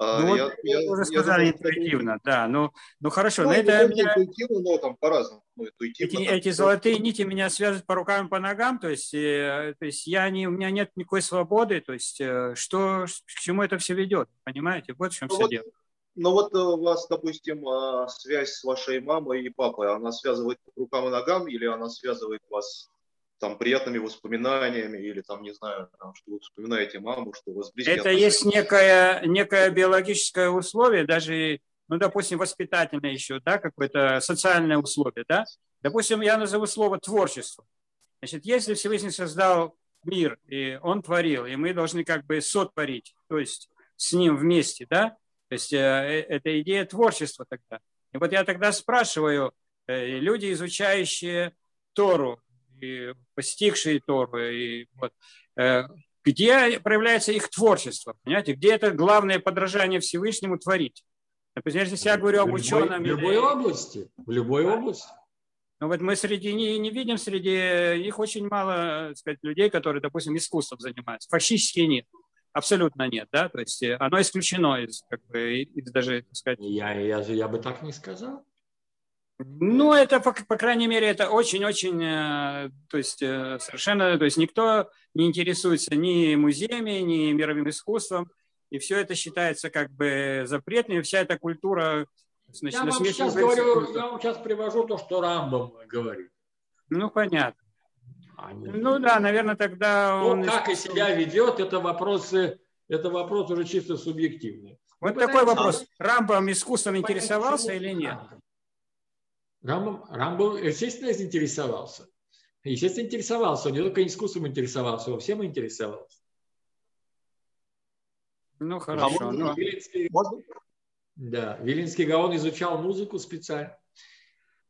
Speaker 2: А, ну, я, вот я, уже сказали я, интуитивно, да. Ну, ну хорошо, ну, на это меня...
Speaker 4: интуитивно, но там по-разному. Ну,
Speaker 2: эти, там, эти золотые нити меня связывают по рукам и по ногам, то есть, э, то есть я не, у меня нет никакой свободы, то есть э, что, к чему это все ведет, понимаете? Вот в чем ну, все
Speaker 4: вот,
Speaker 2: дело.
Speaker 4: Ну вот э, у вас, допустим, а, связь с вашей мамой и папой, она связывает по рукам и ногам или она связывает вас там приятными воспоминаниями или там, не знаю, там, что вы вспоминаете маму, что у вас
Speaker 2: близкие Это отношения. есть некое, некое биологическое условие, даже, ну, допустим, воспитательное еще, да, какое-то социальное условие, да. Допустим, я назову слово творчество. Значит, если Всевышний создал мир, и он творил, и мы должны как бы сотворить, то есть с ним вместе, да, то есть э, э это идея творчества тогда. И вот я тогда спрашиваю, э, люди, изучающие Тору, и постигшие Тору, и вот, э, где проявляется их творчество, понимаете, где это главное подражание Всевышнему творить. Например, если я говорю об ученом...
Speaker 1: В любой области, в любой области.
Speaker 2: Ну вот мы среди не, не видим, среди них очень мало, так сказать, людей, которые, допустим, искусством занимаются. Фактически нет. Абсолютно нет, да, то есть э, оно исключено из, как бы, из даже, так сказать...
Speaker 1: Я, я, я бы так не сказал.
Speaker 2: Ну, это, по, по крайней мере, это очень-очень, э, то есть э, совершенно, то есть никто не интересуется ни музеями, ни мировым искусством, и все это считается как бы запретным, и вся эта культура...
Speaker 1: Значит, я, вам сейчас говорю, я вам сейчас привожу то, что Рамбом говорит.
Speaker 2: Ну, понятно. Они... Ну да, наверное, тогда
Speaker 1: ну, он... как и себя ведет, это вопросы, это вопрос уже чисто субъективный.
Speaker 2: Вот Вы такой вопрос. Рамбом искусством интересовался или нет?
Speaker 1: Рамбом, Рамбом, естественно, заинтересовался. Естественно, интересовался. Он не только искусством интересовался, он всем интересовался.
Speaker 2: Ну, хорошо. А
Speaker 1: но... Виленский, можно? Да, Виленский Гаон изучал музыку специально.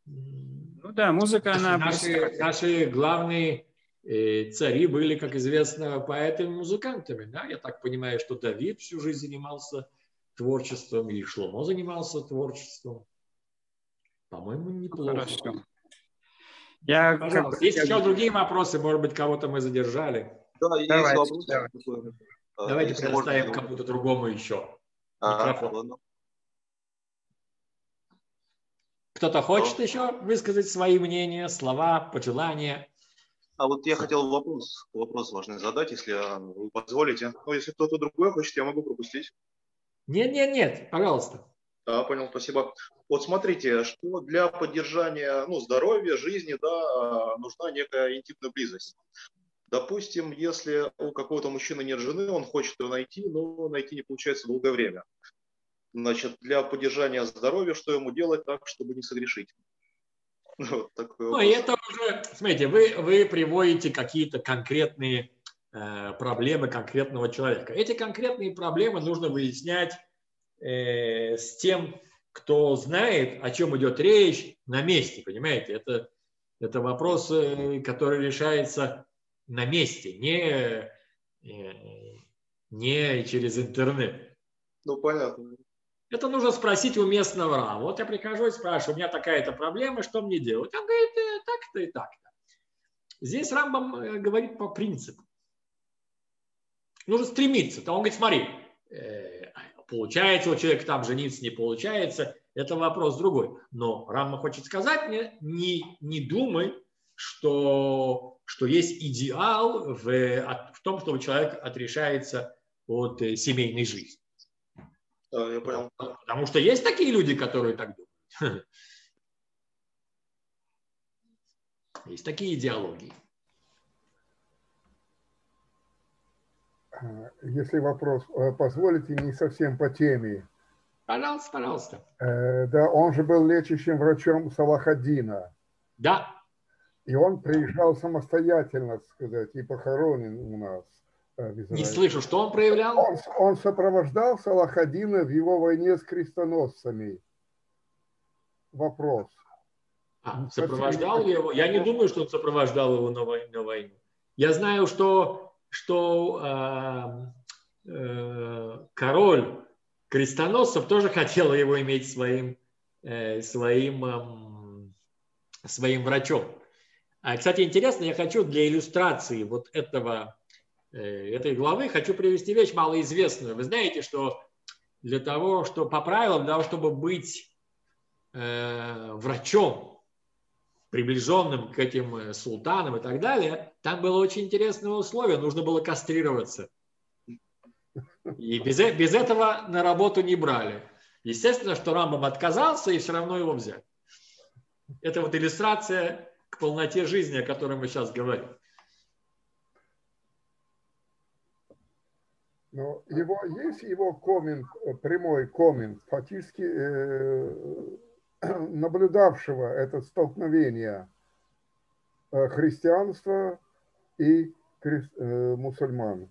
Speaker 2: Ну да, музыка, она...
Speaker 1: Наши, наши главные э, цари были, как известно, поэтами музыкантами. Да? Я так понимаю, что Давид всю жизнь занимался творчеством, и Шломо занимался творчеством. По-моему, неплохо. Хорошо. Я, Пожалуйста, как... есть я... еще другие вопросы, может быть, кого-то мы задержали.
Speaker 4: Да, есть давайте, вопрос.
Speaker 1: Давайте, давайте предоставим можно... кому-то другому еще. А, Кто-то хочет Что? еще высказать свои мнения, слова, пожелания?
Speaker 4: А вот я хотел вопрос, вопрос важный задать, если вы позволите. Ну, если кто-то другой хочет, я могу пропустить.
Speaker 1: Нет, нет, нет, пожалуйста.
Speaker 4: Да, понял, спасибо. Вот смотрите, что для поддержания ну, здоровья, жизни, да, нужна некая интимная близость. Допустим, если у какого-то мужчины нет жены, он хочет ее найти, но найти не получается долгое время. Значит, для поддержания здоровья, что ему делать так, чтобы не согрешить?
Speaker 1: Вот ну, и это уже, смотрите, вы, вы приводите какие-то конкретные э, проблемы конкретного человека. Эти конкретные проблемы нужно выяснять э, с тем, кто знает, о чем идет речь, на месте, понимаете? Это, это вопрос, э, который решается на месте, не, э, не через интернет.
Speaker 4: Ну, понятно.
Speaker 1: Это нужно спросить у местного рава. Вот я прихожу и спрашиваю, у меня такая-то проблема, что мне делать? Он говорит, э, так-то и так-то. Здесь Рамбам говорит по принципу. Нужно стремиться. То он говорит, смотри, получается у человека там жениться, не получается. это вопрос другой. Но Рама хочет сказать мне, не, не думай, что, что есть идеал в, в том, чтобы человек отрешается от э, семейной жизни.
Speaker 4: Да, я понял.
Speaker 1: Потому что есть такие люди, которые так думают. Есть такие идеологии.
Speaker 3: Если вопрос э, позволите, не совсем по теме.
Speaker 1: Пожалуйста, пожалуйста.
Speaker 3: Э, да, он же был лечащим врачом Салахаддина.
Speaker 1: Да.
Speaker 3: И он приезжал самостоятельно, так сказать, и похоронен у нас.
Speaker 1: Э, не слышу, что он проявлял?
Speaker 3: Он, он сопровождал Салахадина в его войне с крестоносцами. Вопрос.
Speaker 1: А, сопровождал его? Я не думаю, что он сопровождал его на войну. Я знаю, что, что э, э, король крестоносцев тоже хотел его иметь своим, э, своим, э, своим врачом. А, кстати, интересно, я хочу для иллюстрации вот этого, э, этой главы, хочу привести вещь малоизвестную. Вы знаете, что для того, что по правилам, для того, чтобы быть э, врачом, приближенным к этим э, султанам и так далее, там было очень интересное условие, нужно было кастрироваться. И без, э, без этого на работу не брали. Естественно, что Рамбам отказался, и все равно его взяли. Это вот иллюстрация к полноте жизни, о которой мы сейчас говорим.
Speaker 3: Но его, есть его коммент, э, прямой коммент, фактически э, наблюдавшего это столкновение э, христианства и э, мусульман.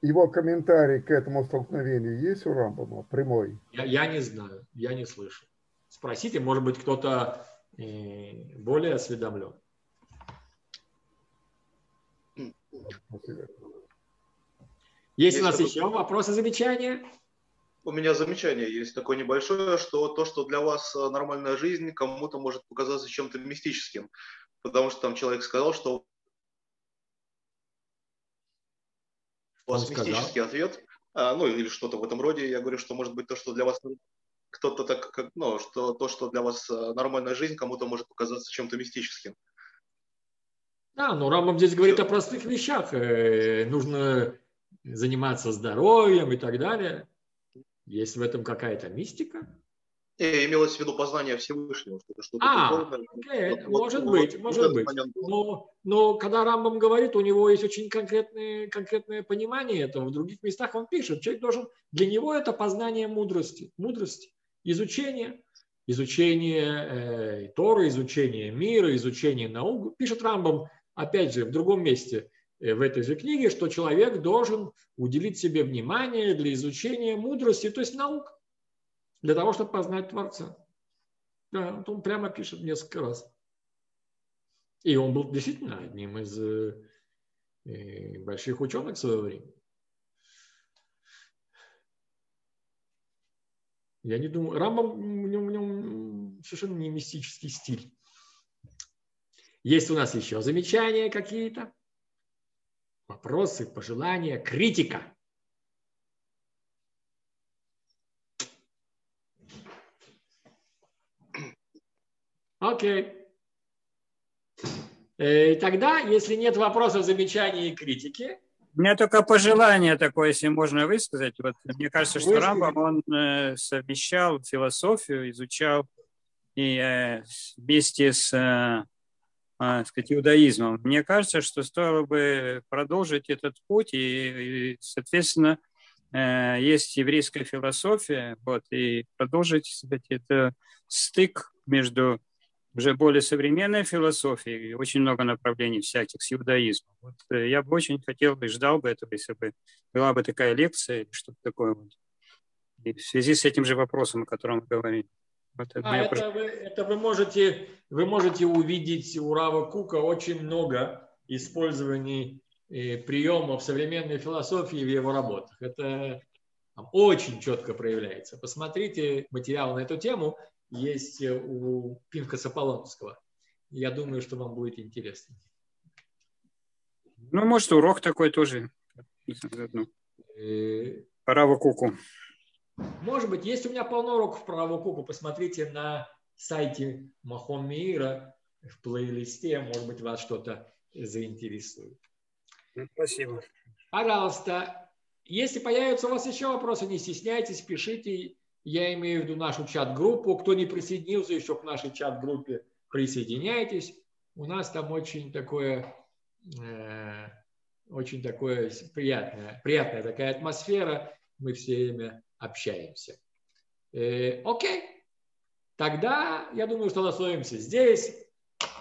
Speaker 3: Его комментарий к этому столкновению есть у Рамбама, прямой?
Speaker 1: Я, я не знаю, я не слышу. Спросите, может быть, кто-то э, более осведомлен. Есть, есть у нас еще вопросы, замечания?
Speaker 4: У меня замечание есть такое небольшое, что то, что для вас э, нормальная жизнь, кому-то может показаться чем-то мистическим. Потому что там человек сказал, что у вас мистический ответ, а, ну или что-то в этом роде. Я говорю, что может быть то, что для вас кто-то так, как, ну, что то, что для вас э, нормальная жизнь, кому-то может показаться чем-то мистическим.
Speaker 1: Да, но Рамбам здесь говорит о простых вещах. Э, нужно заниматься здоровьем и так далее. Есть в этом какая-то мистика?
Speaker 4: И имелось в виду познание Всевышнего, что что-то
Speaker 1: а, окей, вот, может вот, быть, вот, может вот быть. Но, но когда Рамбам говорит, у него есть очень конкретное, конкретное понимание этого. В других местах он пишет, человек должен, для него это познание мудрости, мудрости, изучение, изучение э, Торы, изучение мира, изучение наук. Пишет Рамбам, опять же, в другом месте – Э, в этой же книге, что человек должен уделить себе внимание для изучения мудрости, то есть наук, для того, чтобы познать Творца. Да, он прямо пишет несколько раз. И он был действительно одним из э, э больших ученых своего времени. Я не думаю, Рамбам, в нем, в нем совершенно не мистический стиль. Есть у нас еще замечания какие-то? Вопросы, пожелания, критика. Окей. И э, тогда, если нет вопросов, замечаний и критики,
Speaker 2: у меня только пожелание такое, если можно высказать. Вот, мне кажется, что Рамбам, он э, совмещал философию, изучал и э, вместе с э, сказать, иудаизмом. Мне кажется, что стоило бы продолжить этот путь, и, и соответственно, э, есть еврейская философия, вот, и продолжить, сказать, это стык между уже более современной философией, очень много направлений всяких с иудаизмом. Вот, э, я бы очень хотел бы, ждал бы этого, если бы была бы такая лекция что-то такое. Вот. И в связи с этим же вопросом, о котором мы говорили.
Speaker 1: Это, а, это, вы, это вы, можете, вы можете увидеть у Рава Кука очень много использований э, приемов современной философии в его работах. Это там, очень четко проявляется. Посмотрите материал на эту тему, есть у Пинкаса Полонского. Я думаю, что вам будет интересно.
Speaker 2: Ну, может, урок такой тоже. Э, Рава Куку.
Speaker 1: Может быть, есть у меня полно уроков про Авакуку. Посмотрите на сайте Махон Мира в плейлисте. Может быть, вас что-то заинтересует.
Speaker 2: Спасибо.
Speaker 1: Пожалуйста, если появятся у вас еще вопросы, не стесняйтесь, пишите. Я имею в виду нашу чат-группу. Кто не присоединился еще к нашей чат-группе, присоединяйтесь. У нас там очень такое, э, очень такое приятная, приятная такая атмосфера. Мы все время общаемся. Э, окей. Тогда, я думаю, что остановимся здесь.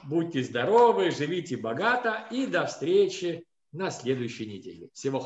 Speaker 1: Будьте здоровы, живите богато и до встречи на следующей неделе. Всего хорошего.